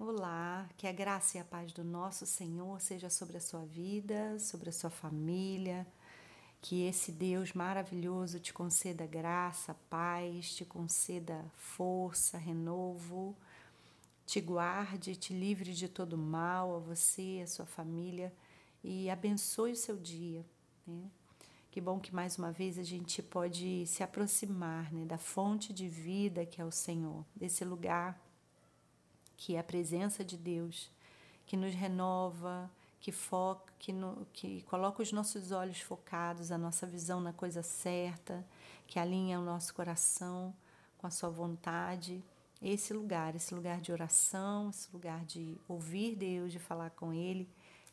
Olá, que a graça e a paz do nosso Senhor seja sobre a sua vida, sobre a sua família. Que esse Deus maravilhoso te conceda graça, paz, te conceda força, renovo, te guarde, te livre de todo mal, a você, a sua família e abençoe o seu dia. Né? Que bom que mais uma vez a gente pode se aproximar né, da fonte de vida que é o Senhor, desse lugar que é a presença de Deus, que nos renova, que foca, que, no, que coloca os nossos olhos focados, a nossa visão na coisa certa, que alinha o nosso coração com a sua vontade. Esse lugar, esse lugar de oração, esse lugar de ouvir Deus, de falar com Ele,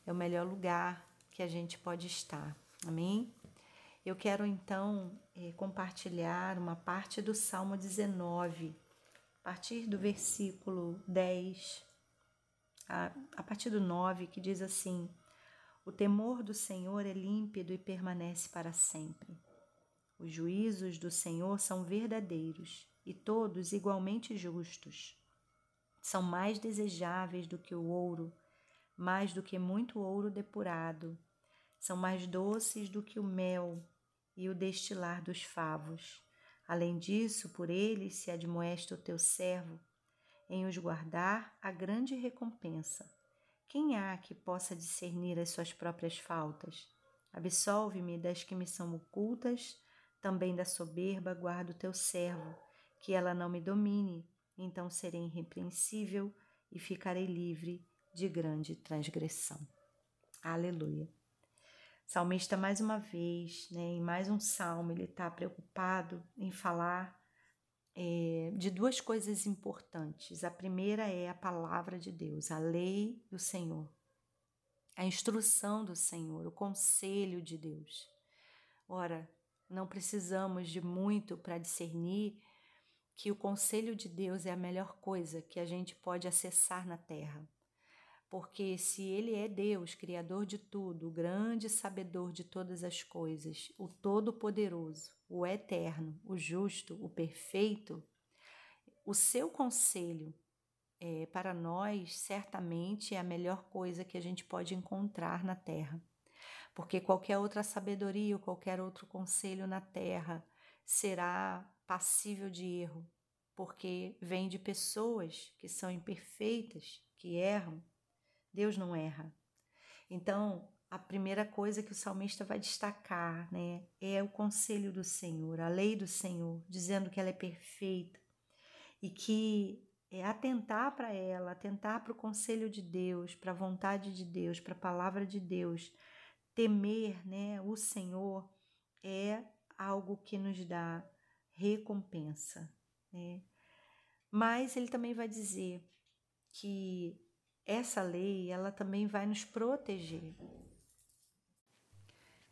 é o melhor lugar que a gente pode estar. Amém? Eu quero então eh, compartilhar uma parte do Salmo 19 a partir do versículo 10, a, a partir do 9, que diz assim: O temor do Senhor é límpido e permanece para sempre. Os juízos do Senhor são verdadeiros e todos igualmente justos. São mais desejáveis do que o ouro, mais do que muito ouro depurado. São mais doces do que o mel e o destilar dos favos. Além disso, por eles se admoesta o teu servo, em os guardar a grande recompensa. Quem há que possa discernir as suas próprias faltas? Absolve-me das que me são ocultas, também da soberba guardo o teu servo, que ela não me domine, então serei irrepreensível e ficarei livre de grande transgressão. Aleluia. Salmista, mais uma vez, né, em mais um salmo, ele está preocupado em falar é, de duas coisas importantes. A primeira é a palavra de Deus, a lei do Senhor, a instrução do Senhor, o conselho de Deus. Ora, não precisamos de muito para discernir que o conselho de Deus é a melhor coisa que a gente pode acessar na terra porque se Ele é Deus, Criador de tudo, o grande sabedor de todas as coisas, o Todo-Poderoso, o Eterno, o Justo, o Perfeito, o seu conselho é, para nós certamente é a melhor coisa que a gente pode encontrar na Terra. Porque qualquer outra sabedoria ou qualquer outro conselho na Terra será passível de erro, porque vem de pessoas que são imperfeitas, que erram Deus não erra. Então, a primeira coisa que o salmista vai destacar, né, é o conselho do Senhor, a lei do Senhor, dizendo que ela é perfeita e que é atentar para ela, atentar para o conselho de Deus, para a vontade de Deus, para a palavra de Deus, temer, né, o Senhor é algo que nos dá recompensa, né? Mas ele também vai dizer que essa lei, ela também vai nos proteger.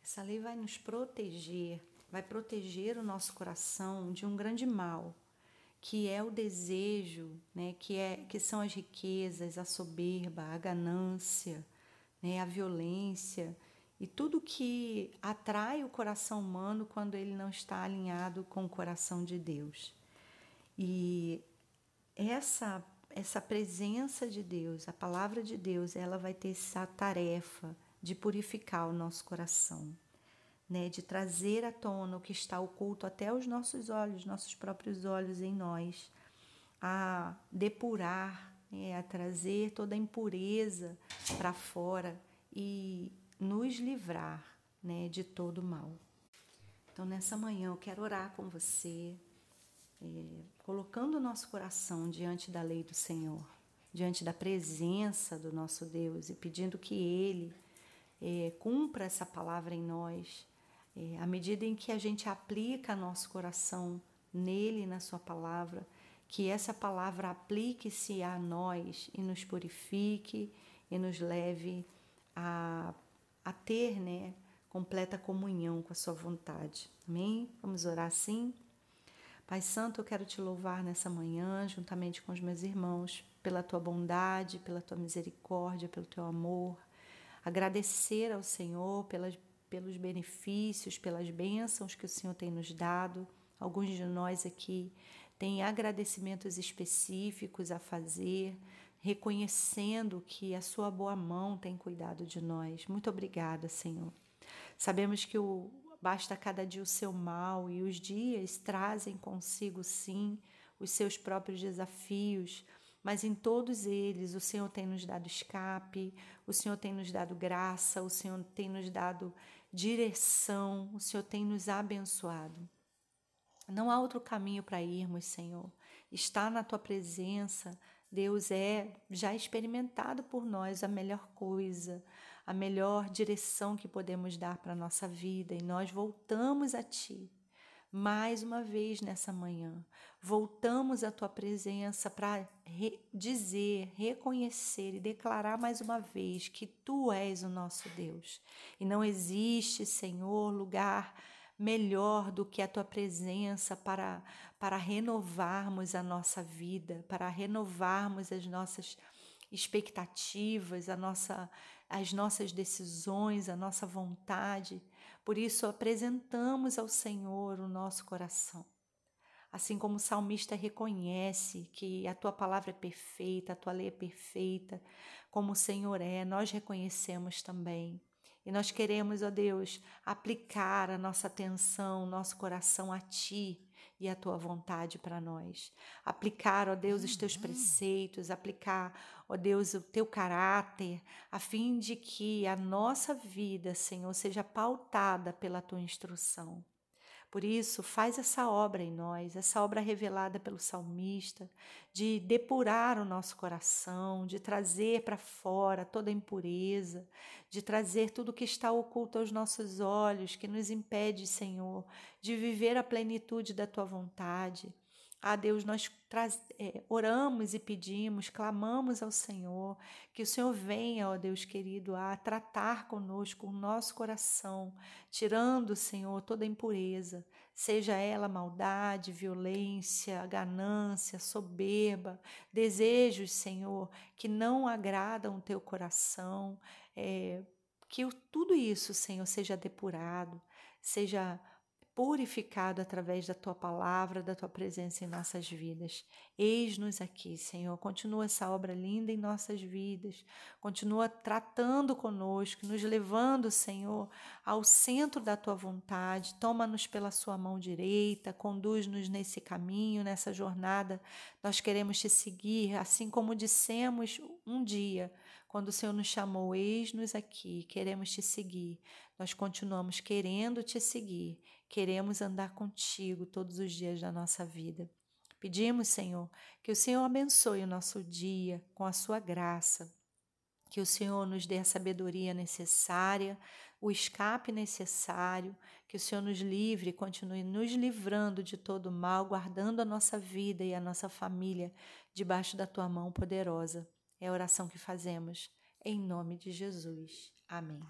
Essa lei vai nos proteger, vai proteger o nosso coração de um grande mal, que é o desejo, né, que é que são as riquezas, a soberba, a ganância, né, a violência e tudo que atrai o coração humano quando ele não está alinhado com o coração de Deus. E essa essa presença de Deus, a palavra de Deus, ela vai ter essa tarefa de purificar o nosso coração, né, de trazer à tona o que está oculto até os nossos olhos, nossos próprios olhos em nós, a depurar, né, a trazer toda a impureza para fora e nos livrar, né, de todo mal. Então nessa manhã eu quero orar com você, é, colocando o nosso coração diante da lei do Senhor, diante da presença do nosso Deus e pedindo que Ele é, cumpra essa palavra em nós, é, à medida em que a gente aplica nosso coração nele, na Sua palavra, que essa palavra aplique-se a nós e nos purifique e nos leve a, a ter né, completa comunhão com a Sua vontade. Amém? Vamos orar assim? Pai Santo, eu quero te louvar nessa manhã, juntamente com os meus irmãos, pela tua bondade, pela tua misericórdia, pelo teu amor. Agradecer ao Senhor pelas, pelos benefícios, pelas bênçãos que o Senhor tem nos dado. Alguns de nós aqui tem agradecimentos específicos a fazer, reconhecendo que a Sua boa mão tem cuidado de nós. Muito obrigada, Senhor. Sabemos que o, basta cada dia o seu mal e os dias trazem consigo, sim, os seus próprios desafios, mas em todos eles o Senhor tem nos dado escape, o Senhor tem nos dado graça, o Senhor tem nos dado direção, o Senhor tem nos abençoado. Não há outro caminho para irmos, Senhor. Estar na tua presença, Deus é já experimentado por nós a melhor coisa, a melhor direção que podemos dar para a nossa vida, e nós voltamos a Ti mais uma vez nessa manhã. Voltamos à tua presença para re dizer, reconhecer e declarar mais uma vez que tu és o nosso Deus. E não existe, Senhor, lugar melhor do que a tua presença para, para renovarmos a nossa vida, para renovarmos as nossas expectativas, a nossa, as nossas decisões, a nossa vontade. Por isso, apresentamos ao Senhor o nosso coração. Assim como o salmista reconhece que a tua palavra é perfeita, a tua lei é perfeita, como o Senhor é, nós reconhecemos também. E nós queremos, ó Deus, aplicar a nossa atenção, nosso coração a Ti e a Tua vontade para nós. Aplicar, ó Deus, os Teus uhum. preceitos, aplicar, ó Deus, o Teu caráter, a fim de que a nossa vida, Senhor, seja pautada pela Tua instrução. Por isso, faz essa obra em nós, essa obra revelada pelo salmista, de depurar o nosso coração, de trazer para fora toda a impureza, de trazer tudo que está oculto aos nossos olhos, que nos impede, Senhor, de viver a plenitude da tua vontade. Ah, Deus, nós é, oramos e pedimos, clamamos ao Senhor, que o Senhor venha, ó Deus querido, a tratar conosco o nosso coração, tirando, Senhor, toda impureza, seja ela maldade, violência, ganância, soberba, desejos, Senhor, que não agradam o teu coração, é, que tudo isso, Senhor, seja depurado, seja purificado através da tua palavra, da tua presença em nossas vidas. Eis-nos aqui, Senhor. Continua essa obra linda em nossas vidas. Continua tratando conosco, nos levando, Senhor, ao centro da tua vontade. Toma-nos pela sua mão direita, conduz-nos nesse caminho, nessa jornada. Nós queremos te seguir, assim como dissemos um dia quando o Senhor nos chamou, eis-nos aqui, queremos te seguir. Nós continuamos querendo te seguir, queremos andar contigo todos os dias da nossa vida. Pedimos, Senhor, que o Senhor abençoe o nosso dia com a sua graça, que o Senhor nos dê a sabedoria necessária, o escape necessário, que o Senhor nos livre e continue nos livrando de todo mal, guardando a nossa vida e a nossa família debaixo da tua mão poderosa. É a oração que fazemos. Em nome de Jesus. Amém.